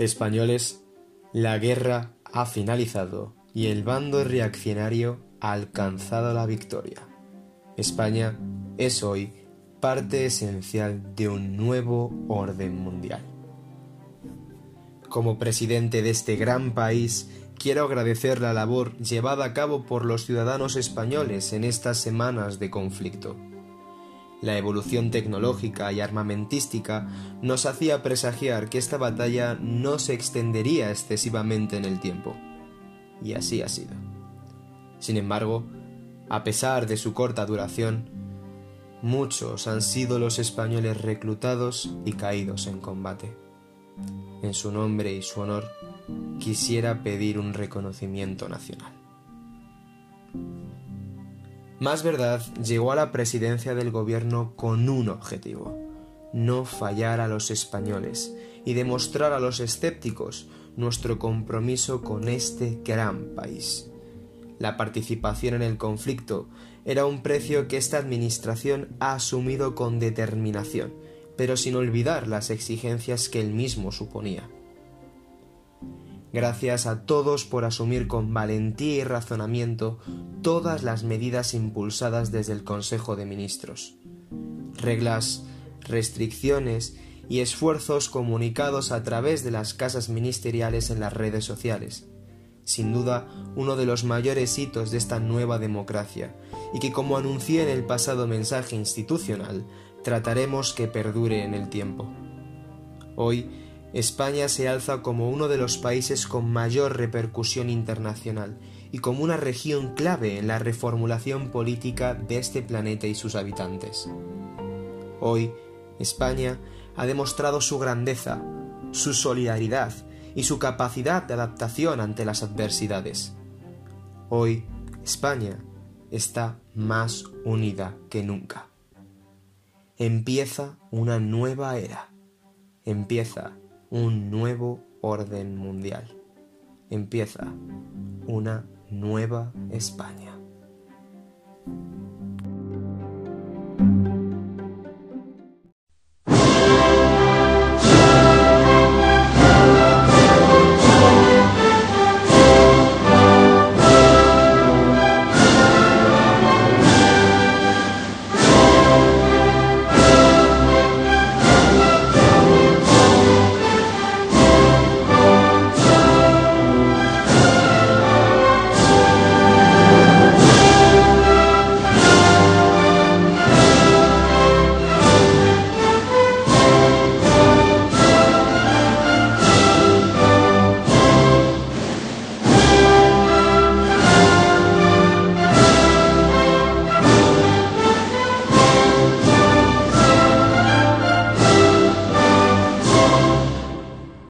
Españoles, la guerra ha finalizado y el bando reaccionario ha alcanzado la victoria. España es hoy parte esencial de un nuevo orden mundial. Como presidente de este gran país, quiero agradecer la labor llevada a cabo por los ciudadanos españoles en estas semanas de conflicto. La evolución tecnológica y armamentística nos hacía presagiar que esta batalla no se extendería excesivamente en el tiempo. Y así ha sido. Sin embargo, a pesar de su corta duración, muchos han sido los españoles reclutados y caídos en combate. En su nombre y su honor, quisiera pedir un reconocimiento nacional. Más verdad llegó a la presidencia del gobierno con un objetivo, no fallar a los españoles y demostrar a los escépticos nuestro compromiso con este gran país. La participación en el conflicto era un precio que esta administración ha asumido con determinación, pero sin olvidar las exigencias que él mismo suponía. Gracias a todos por asumir con valentía y razonamiento todas las medidas impulsadas desde el Consejo de Ministros. Reglas, restricciones y esfuerzos comunicados a través de las casas ministeriales en las redes sociales. Sin duda, uno de los mayores hitos de esta nueva democracia, y que como anuncié en el pasado mensaje institucional, trataremos que perdure en el tiempo. Hoy, España se alza como uno de los países con mayor repercusión internacional y como una región clave en la reformulación política de este planeta y sus habitantes. Hoy, España ha demostrado su grandeza, su solidaridad y su capacidad de adaptación ante las adversidades. Hoy, España está más unida que nunca. Empieza una nueva era. Empieza un nuevo orden mundial. Empieza una nueva España.